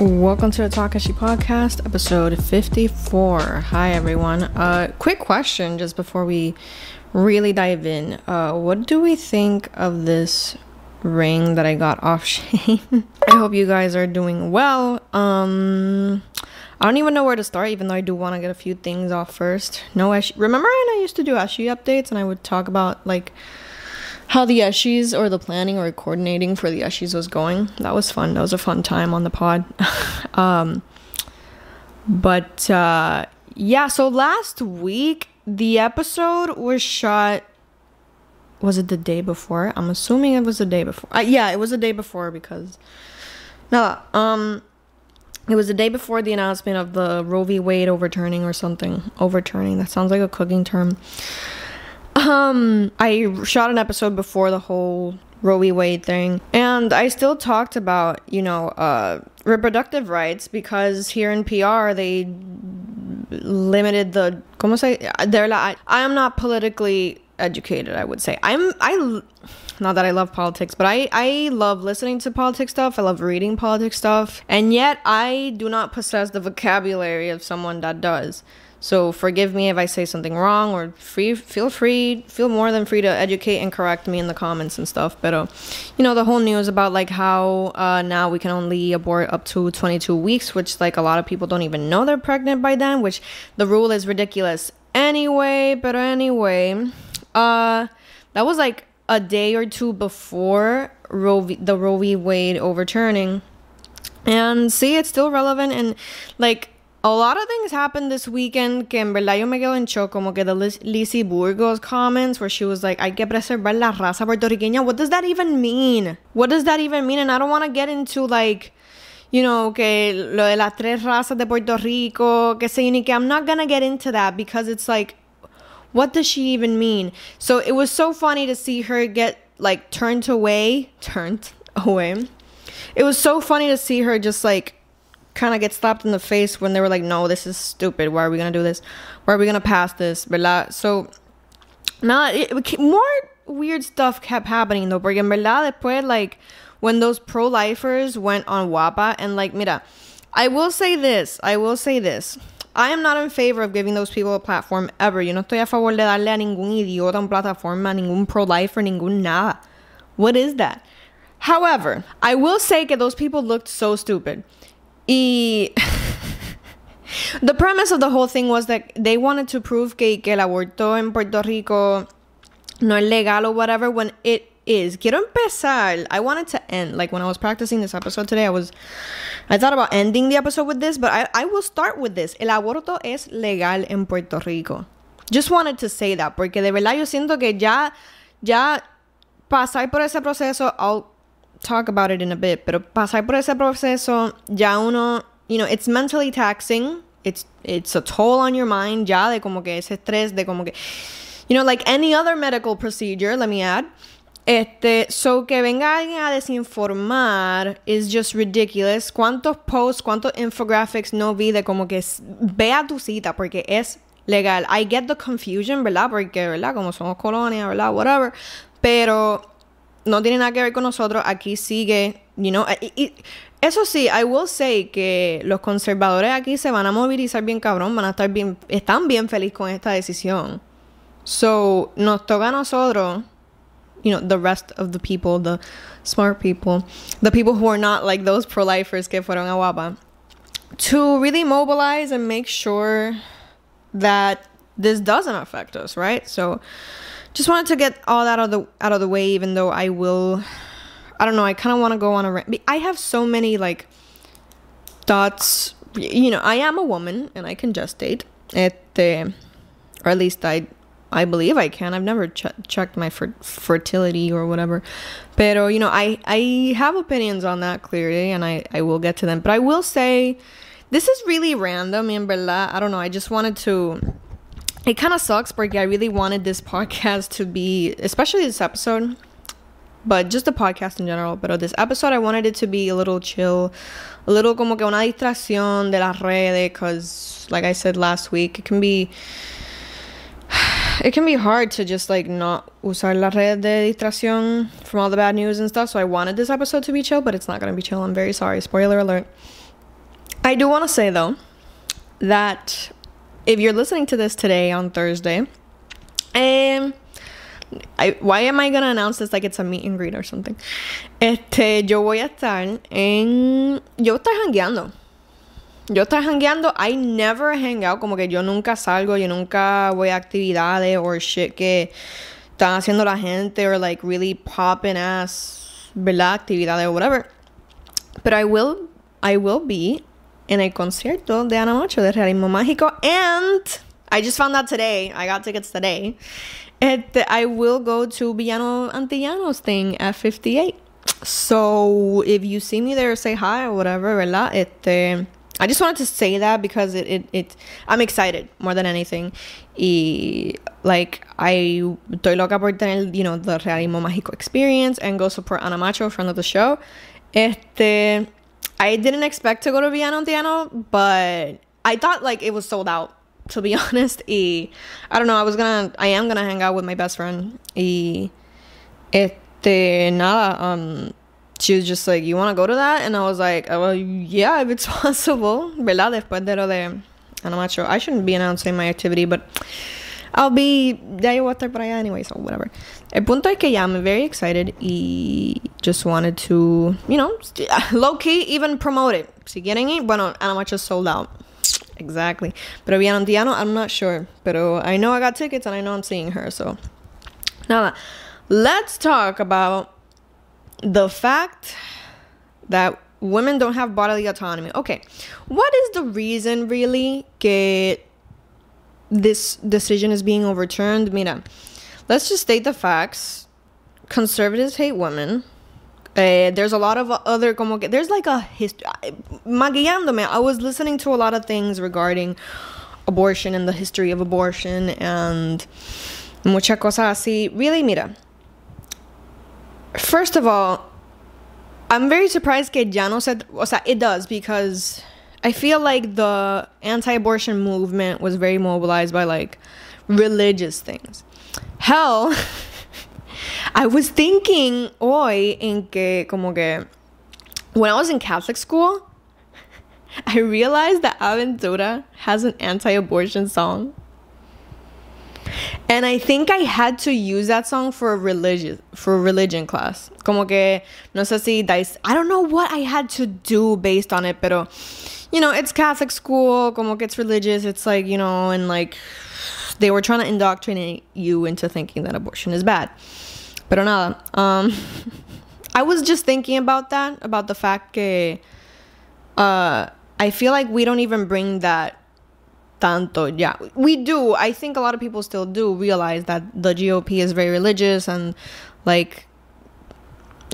Welcome to the Takashi Podcast, episode 54. Hi, everyone. Uh, quick question just before we really dive in. Uh, what do we think of this ring that I got off Shane? I hope you guys are doing well. Um, I don't even know where to start, even though I do want to get a few things off first. No, Eshi. Remember when I used to do Ashi updates and I would talk about like how the Eshis or the planning or coordinating for the Eshis was going. That was fun. That was a fun time on the pod. um, but uh, yeah, so last week the episode was shot. Was it the day before? I'm assuming it was the day before. Uh, yeah, it was the day before because no, um, it was the day before the announcement of the Roe v. Wade overturning or something. Overturning. That sounds like a cooking term. Um, I shot an episode before the whole Roe v. Wade thing, and I still talked about you know uh, reproductive rights because here in PR they limited the. ¿Cómo se? They're like I am not politically educated. I would say I'm I. Not that I love politics, but I, I love listening to politics stuff. I love reading politics stuff. And yet, I do not possess the vocabulary of someone that does. So forgive me if I say something wrong or free feel free feel more than free to educate and correct me in the comments and stuff. But uh, you know the whole news about like how uh, now we can only abort up to 22 weeks, which like a lot of people don't even know they're pregnant by then, which the rule is ridiculous anyway. But anyway, uh, that was like a day or two before Roe v, the Roe v. Wade overturning, and see it's still relevant and like a lot of things happened this weekend que en verdad yo me quedo en shock, como que the Liz- Lisie Burgos comments where she was like, hay que preservar la raza puertorriqueña. What does that even mean? What does that even mean? And I don't want to get into like, you know, que lo de las tres razas de Puerto Rico, que se unique. I'm not gonna get into that because it's like, what does she even mean? So it was so funny to see her get like turned away, turned away. It was so funny to see her just like kind of get slapped in the face when they were like, no, this is stupid. Why are we going to do this? Why are we going to pass this? ¿Verdad? So, now more weird stuff kept happening though. Porque en verdad, después, like, when those pro lifers went on WAPA, and like, mira, I will say this, I will say this. I am not in favor of giving those people a platform ever. Yo no estoy a favor de darle a ningún idiota un plataforma, ningún pro lifer, ningún nada. What is that? However, I will say that those people looked so stupid. Y the premise of the whole thing was that they wanted to prove que, que el aborto en Puerto Rico no es legal or whatever when it is. Quiero empezar. I wanted to end. Like when I was practicing this episode today, I was I thought about ending the episode with this, but I, I will start with this. El aborto es legal en Puerto Rico. Just wanted to say that, porque de verdad yo siento que ya, ya pasar por ese proceso, talk about it in a bit, pero pasar por ese proceso, ya uno, you know, it's mentally taxing. It's, it's a toll on your mind, ya de como que ese estrés, de como que, you know, like any other medical procedure, let me add. Este, so que venga alguien a desinformar is just ridiculous. ¿Cuántos posts, cuántos infographics no vi de como que s- ve a tu cita porque es legal? I get the confusion, ¿verdad? Porque, ¿verdad? Como somos colonia, ¿verdad? Whatever. Pero no tiene nada que ver con nosotros. Aquí sigue, you know. y- y- eso sí, I will say que los conservadores aquí se van a movilizar bien cabrón, van a estar bien, están bien felices con esta decisión. So, nos toca a nosotros, you know, the rest of the people, the smart people, the people who are not like those pro-lifers que fueron a Guapa, to really mobilize and make sure that this doesn't affect us, right? So, just wanted to get all that out of the out of the way, even though I will. I don't know. I kind of want to go on a rant. I have so many like thoughts. You know, I am a woman and I can gestate. Este, or at least I, I believe I can. I've never ch- checked my fer- fertility or whatever. Pero you know, I I have opinions on that clearly, and I I will get to them. But I will say, this is really random. En verdad, I don't know. I just wanted to it kind of sucks porque I really wanted this podcast to be, especially this episode, but just the podcast in general. But this episode, I wanted it to be a little chill, a little como que una distracción de las redes, because, like I said last week, it can be it can be hard to just like not usar la red de distracción from all the bad news and stuff. So I wanted this episode to be chill, but it's not gonna be chill. I'm very sorry. Spoiler alert. I do want to say though that if you're listening to this today on Thursday, and I, why am I gonna announce this like it's a meet and greet or something? Este, yo voy a estar en, yo estoy hangueando. Yo estoy hangueando. I never hang out. Como que yo nunca salgo. Yo nunca voy a actividades or shit que están haciendo la gente or like really popping ass, ¿verdad? Actividades or whatever. But I will, I will be en el concierto de Ana Macho de Realismo Mágico. And I just found out today. I got tickets today. Eh, este, I will go to Villano Antillanos thing at 58. So if you see me there, say hi or whatever, ¿verdad? Este, I just wanted to say that because it, it, it I'm excited more than anything. Y like I estoy loca por tener, you know, the Realismo Mágico experience and go support Ana Macho, friend of the show. Este I didn't expect to go to Villano Antillano, but I thought like it was sold out, to be honest. Y I don't know, I was gonna I am gonna hang out with my best friend. Y este nada, um she was just like, You wanna go to that? And I was like, oh, Well, yeah, if it's possible. ¿Verdad? Después de lo de I'm not sure. I shouldn't be announcing my activity, but I'll be. Ya yo voy a estar allá anyway, so whatever. El punto es que yeah, I'm very excited y just wanted to, you know, low key even promote it. Si quieren ir, bueno, Ana Macho sold out. Exactly. Pero Villano Antillano, I'm not sure. Pero I know I got tickets and I know I'm seeing her, so. Nada. Let's talk about the fact that women don't have bodily autonomy. Okay, what is the reason really que this decision is being overturned? Mira, let's just state the facts. Conservatives hate women. Uh, there's a lot of other como que, there's like a history maguiándome I was listening to a lot of things regarding abortion and the history of abortion and mucha cosa así really mira first of all I'm very surprised que ya no said, o sea, it does because I feel like the anti-abortion movement was very mobilized by like religious things. Hell, I was thinking hoy en que como que when I was in Catholic school, I realized that Aventura has an anti-abortion song. And I think I had to use that song for a religious for a religion class. Como que no sé si dice, I don't know what I had to do based on it, pero you know, it's Catholic school, como it's religious, it's like, you know, and like they were trying to indoctrinate you into thinking that abortion is bad. Pero nada, um I was just thinking about that, about the fact que uh I feel like we don't even bring that tanto. Yeah, we do. I think a lot of people still do realize that the GOP is very religious and like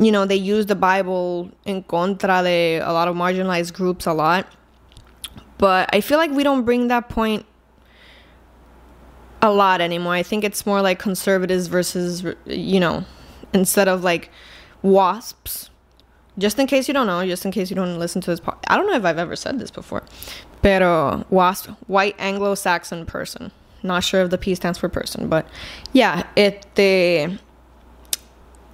you know, they use the Bible in contra de a lot of marginalized groups a lot. But I feel like we don't bring that point a lot anymore. I think it's more like conservatives versus, you know, instead of like wasps. Just in case you don't know, just in case you don't listen to this podcast. I don't know if I've ever said this before. Pero WASP, white Anglo-Saxon person. Not sure if the P stands for person, but yeah, it the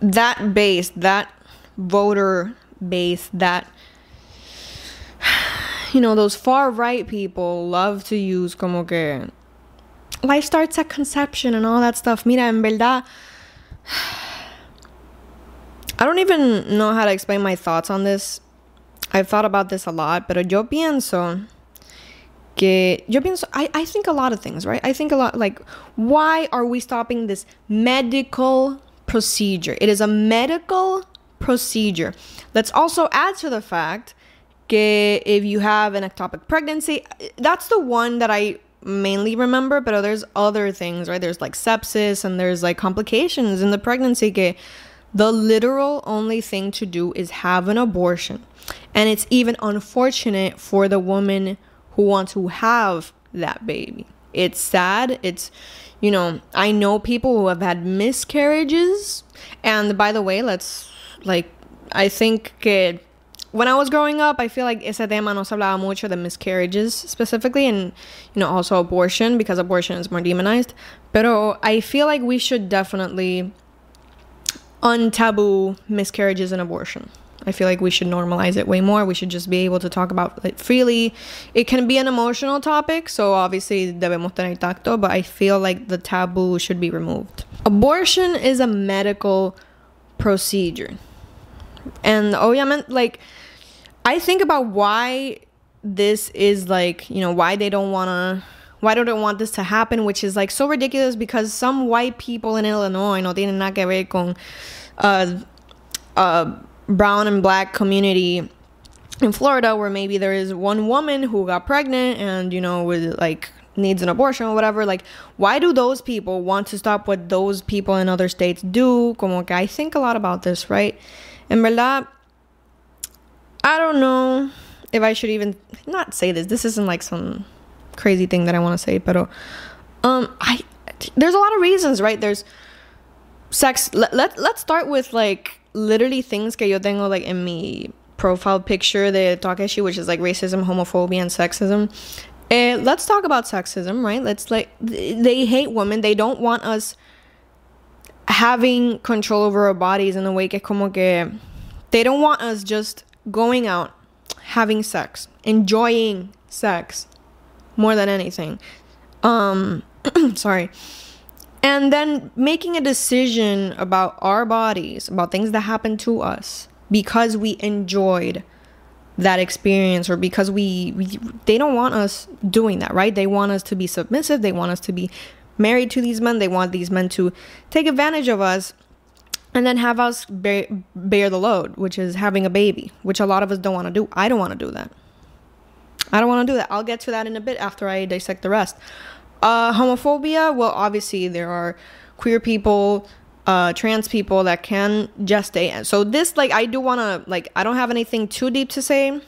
that base, that voter base, that you know, those far right people love to use como que life starts at conception and all that stuff. Mira, en verdad I don't even know how to explain my thoughts on this. I've thought about this a lot, pero yo pienso que yo pienso I, I think a lot of things right i think a lot like why are we stopping this medical procedure it is a medical procedure let's also add to the fact que if you have an ectopic pregnancy that's the one that i mainly remember but there's other things right there's like sepsis and there's like complications in the pregnancy que the literal only thing to do is have an abortion and it's even unfortunate for the woman who wants to have that baby. It's sad. It's, you know, I know people who have had miscarriages. And by the way, let's, like, I think it, when I was growing up, I feel like ese tema no se hablaba mucho de miscarriages specifically, and you know also abortion because abortion is more demonized. Pero I feel like we should definitely untaboo miscarriages and abortion. I feel like we should normalize it way more. We should just be able to talk about it freely. It can be an emotional topic, so obviously debemos tener tacto, but I feel like the taboo should be removed. Abortion is a medical procedure. And obviamente, like, I think about why this is like, you know, why they don't want to why don't they want this to happen, which is like so ridiculous because some white people in Illinois no tienen nada que ver con uh, uh, brown and black community in Florida where maybe there is one woman who got pregnant and you know with like needs an abortion or whatever like why do those people want to stop what those people in other states do? Como que I think a lot about this right? En verdad I don't know if I should even not say this this isn't like some crazy thing that I want to say but um I there's a lot of reasons right there's sex let, let let's start with like literally things que yo tengo like in mi profile picture de Takeshi, which is like racism, homophobia, and sexism. And let's talk about sexism, right? Let's like they hate women. They don't want us having control over our bodies in a way que como que they don't want us just going out, having sex, enjoying sex more than anything. Um sorry and then making a decision about our bodies, about things that happened to us because we enjoyed that experience or because we, we they don't want us doing that, right? They want us to be submissive, they want us to be married to these men, they want these men to take advantage of us and then have us bear, bear the load, which is having a baby, which a lot of us don't want to do. I don't want to do that. I don't want to do that. I'll get to that in a bit after I dissect the rest. Uh, homophobia, well, obviously, there are queer people, uh, trans people that can gestate. So, this, like, I do want to, like, I don't have anything too deep to say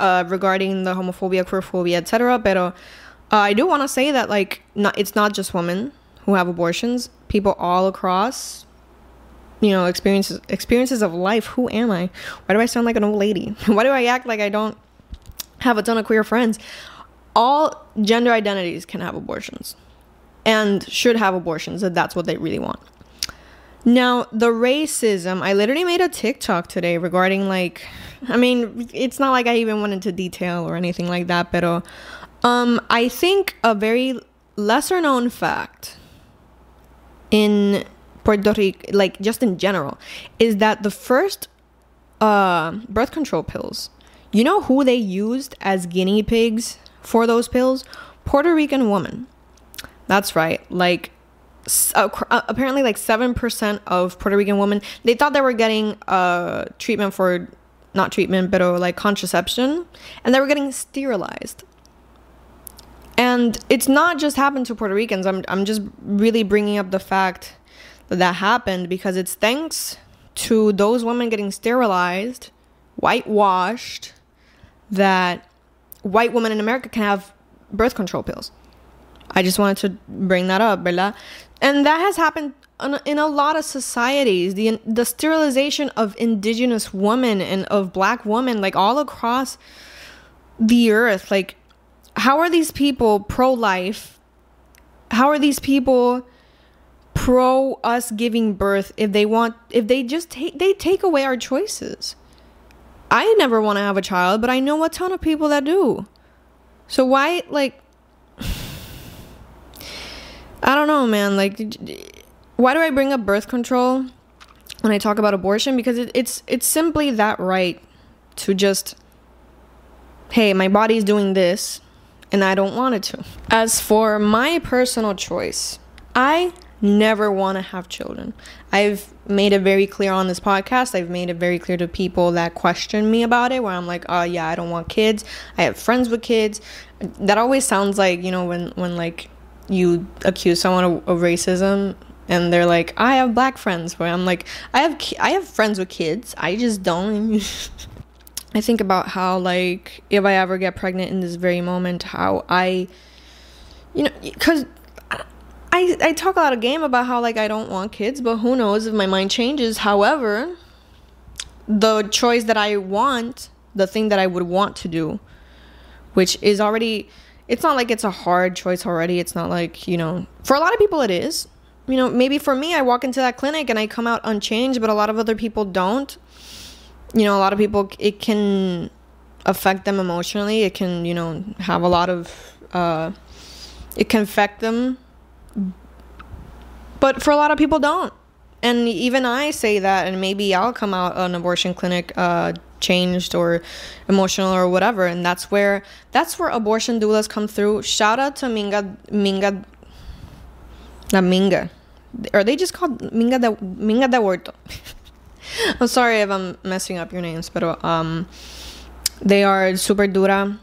uh, regarding the homophobia, queerphobia, etc. But uh, I do want to say that, like, not, it's not just women who have abortions, people all across you know experiences experiences of life. Who am i? Why do i sound like an old lady? Why do i act like i don't have a ton of queer friends? All gender identities can have abortions and should have abortions if that's what they really want. Now, the racism, I literally made a TikTok today regarding like I mean, it's not like I even went into detail or anything like that, but um I think a very lesser known fact in Puerto Rico, like just in general, is that the first uh, birth control pills, you know who they used as guinea pigs for those pills Puerto Rican woman. That's right. Like uh, apparently like 7% of Puerto Rican women they thought they were getting uh treatment for not treatment but uh, like contraception and they were getting sterilized. And it's not just happened to Puerto Ricans. I'm I'm just really bringing up the fact that that happened because it's thanks to those women getting sterilized, whitewashed that white women in America can have birth control pills. I just wanted to bring that up, ¿verdad? And that has happened in a lot of societies. The the sterilization of indigenous women and of black women, like all across the earth. Like, how are these people pro life? How are these people pro us giving birth if they want if they just take they take away our choices? I never want to have a child, but I know a ton of people that do. So why like I don't know, man. Like why do I bring up birth control when I talk about abortion because it, it's it's simply that right to just hey, my body's doing this and I don't want it to. As for my personal choice, I never want to have children. I've made it very clear on this podcast. I've made it very clear to people that question me about it, where I'm like, oh, yeah, I don't want kids. I have friends with kids. That always sounds like, you know, when, when like you accuse someone of, of racism and they're like, I have black friends, where I'm like, I have, ki- I have friends with kids. I just don't. I think about how, like, if I ever get pregnant in this very moment, how I, you know, because I, I talk a lot of game about how like I don't want kids, but who knows if my mind changes. However, the choice that I want, the thing that I would want to do, which is already it's not like it's a hard choice already. It's not like, you know, for a lot of people it is. You know, maybe for me I walk into that clinic and I come out unchanged, but a lot of other people don't. You know, a lot of people it can affect them emotionally. It can, you know, have a lot of uh it can affect them. But for a lot of people don't. And even I say that and maybe I'll come out an abortion clinic uh changed or emotional or whatever and that's where that's where abortion doulas come through. Shout out to minga minga not minga. Are they just called minga de minga de huerto? I'm sorry if i'm messing up your names but um they are super dura.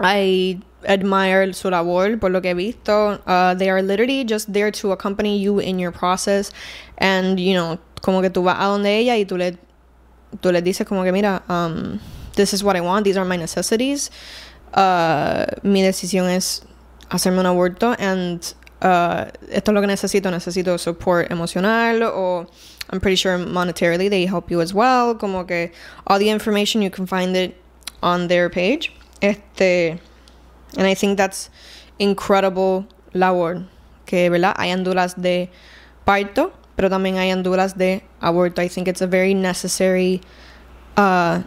I admire su labor por lo que he visto uh, they are literally just there to accompany you in your process and you know como que tú vas a donde ella y tú le tú le dices como que mira, um, this is what I want, these are my necessities. Uh, mi decisión es hacerme un aborto and uh, esto es lo que necesito, necesito support emocional o I'm pretty sure monetarily they help you as well. Como que all the information you can find it on their page. Este, and I think that's incredible labor. Que, ¿verdad? Hay andulas de parto pero también hay andulas de aborto. I think it's a very necessary, uh,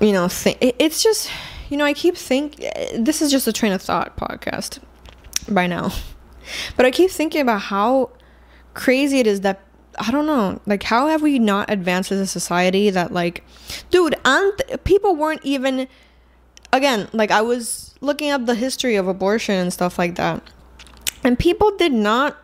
you know, thing. It's just, you know, I keep think this is just a train of thought podcast by now, but I keep thinking about how crazy it is that I don't know, like how have we not advanced as a society that like, dude, and people weren't even, again, like I was looking up the history of abortion and stuff like that, and people did not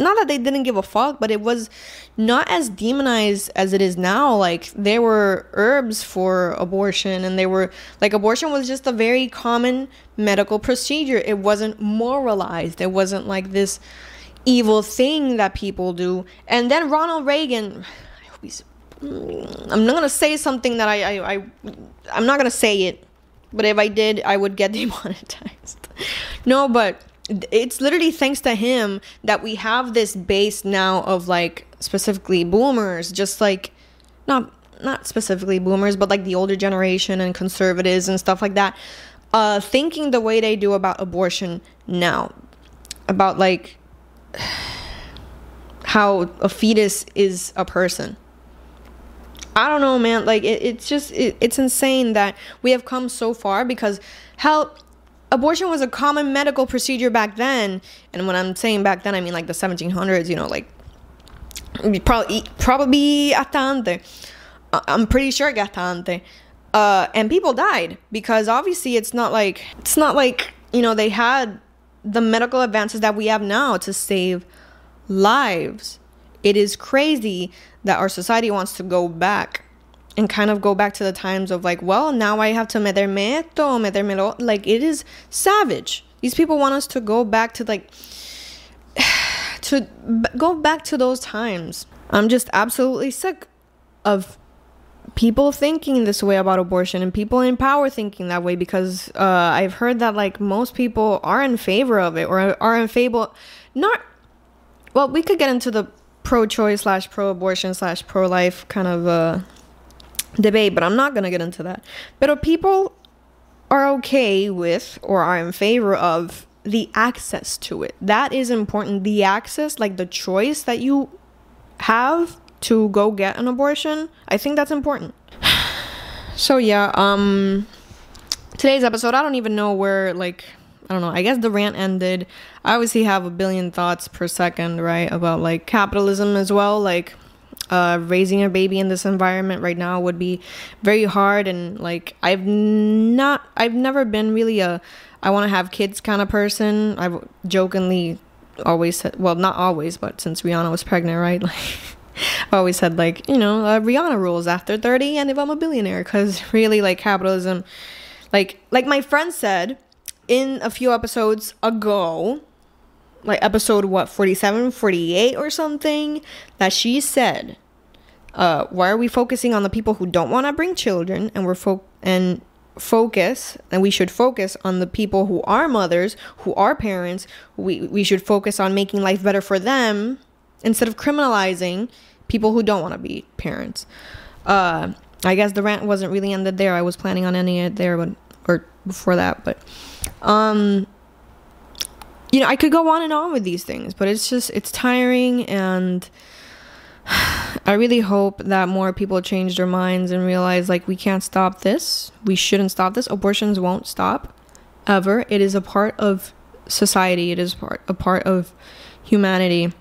not that they didn't give a fuck, but it was not as demonized as it is now. Like there were herbs for abortion and they were like abortion was just a very common medical procedure. It wasn't moralized. It wasn't like this evil thing that people do. And then Ronald Reagan I hope he's I'm not gonna say something that I, I, I I'm not gonna say it, but if I did, I would get demonetized. no, but it's literally thanks to him that we have this base now of like specifically boomers just like not not specifically boomers but like the older generation and conservatives and stuff like that uh thinking the way they do about abortion now about like how a fetus is a person I don't know, man. Like it, it's just it, it's insane that we have come so far because hell, abortion was a common medical procedure back then. And when i'm saying back then i mean like the 1700s you know like probably probably hasta antes. I'm pretty sure hasta antes. Uh, and people died because obviously it's not like it's not like you know they had the medical advances that we have now to save lives it is crazy that our society wants to go back and kind of go back to the times of like, well, now I have to meterme esto, metermelo. Like, it is savage. These people want us to go back to like, to go back to those times. I'm just absolutely sick of people thinking this way about abortion and people in power thinking that way because uh, I've heard that like most people are in favor of it or are in favor, not, well, we could get into the pro choice slash pro abortion slash pro life kind of uh, debate, but I'm not to get into that. But people are okay with or are in favor of the access to it. That is important. The access, like the choice that you have to go get an abortion, I think that's important. so yeah, um today's episode, I don't even know where like I don't know. I guess the rant ended. I obviously have a billion thoughts per second, right, about like capitalism as well, like uh, raising a baby in this environment right now would be very hard and like i've not i've never been really a i want to have kids kind of person i've jokingly always said well not always but since rihanna was pregnant right like I always said like you know uh, Rihanna rules after 30 and if I'm a billionaire because really like capitalism like like my friend said in a few episodes ago like episode what 47 48 or something that she said uh why are we focusing on the people who don't want to bring children and we're fo- and focus and we should focus on the people who are mothers who are parents we we should focus on making life better for them instead of criminalizing people who don't want to be parents uh, I guess the rant wasn't really ended there. I was planning on ending it there, but or before that, but um, you know, I could go on and on with these things, but it's just it's tiring and. I really hope that more people change their minds and realize like we can't stop this. We shouldn't stop this. Abortions won't stop ever. It is a part of society. It is part a part of humanity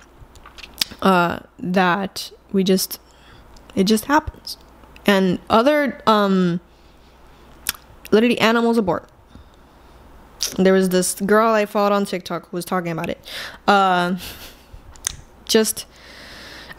uh, that we just it just happens. And other um, literally animals abort. There was this girl I followed on TikTok who was talking about it. Uh, just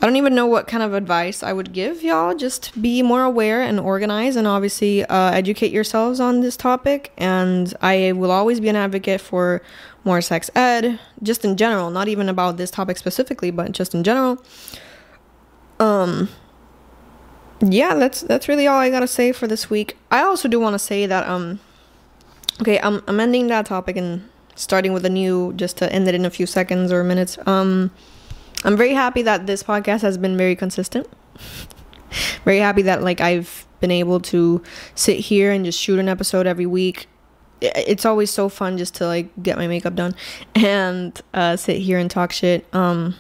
I don't even know what kind of advice I would give y'all. Just be more aware and organize, and obviously uh, educate yourselves on this topic. And I will always be an advocate for more sex ed, just in general, not even about this topic specifically, but just in general. Um, yeah, that's that's really all I gotta say for this week. I also do want to say that um, okay, I'm I'm ending that topic and starting with a new, just to end it in a few seconds or minutes. Um I'm very happy that this podcast has been very consistent. very happy that like I've been able to sit here and just shoot an episode every week. It's always so fun just to like get my makeup done and uh, sit here and talk shit. Um,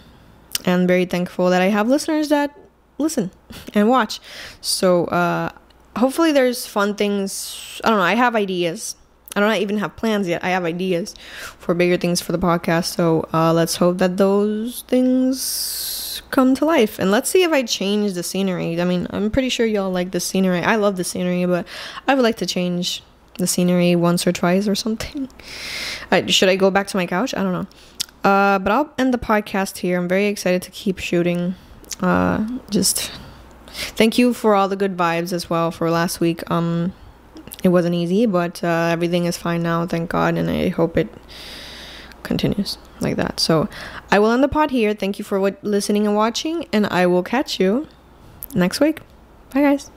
and very thankful that I have listeners that listen and watch. So uh, hopefully there's fun things. I don't know. I have ideas I don't even have plans yet. I have ideas for bigger things for the podcast. So uh, let's hope that those things come to life. And let's see if I change the scenery. I mean, I'm pretty sure y'all like the scenery. I love the scenery, but I would like to change the scenery once or twice or something. Should I go back to my couch? I don't know. Uh, but I'll end the podcast here. I'm very excited to keep shooting. Uh, just thank you for all the good vibes as well for last week. Um, it wasn't easy, but uh, everything is fine now, thank God, and I hope it continues like that. So I will end the pod here. Thank you for what, listening and watching, and I will catch you next week. Bye, guys.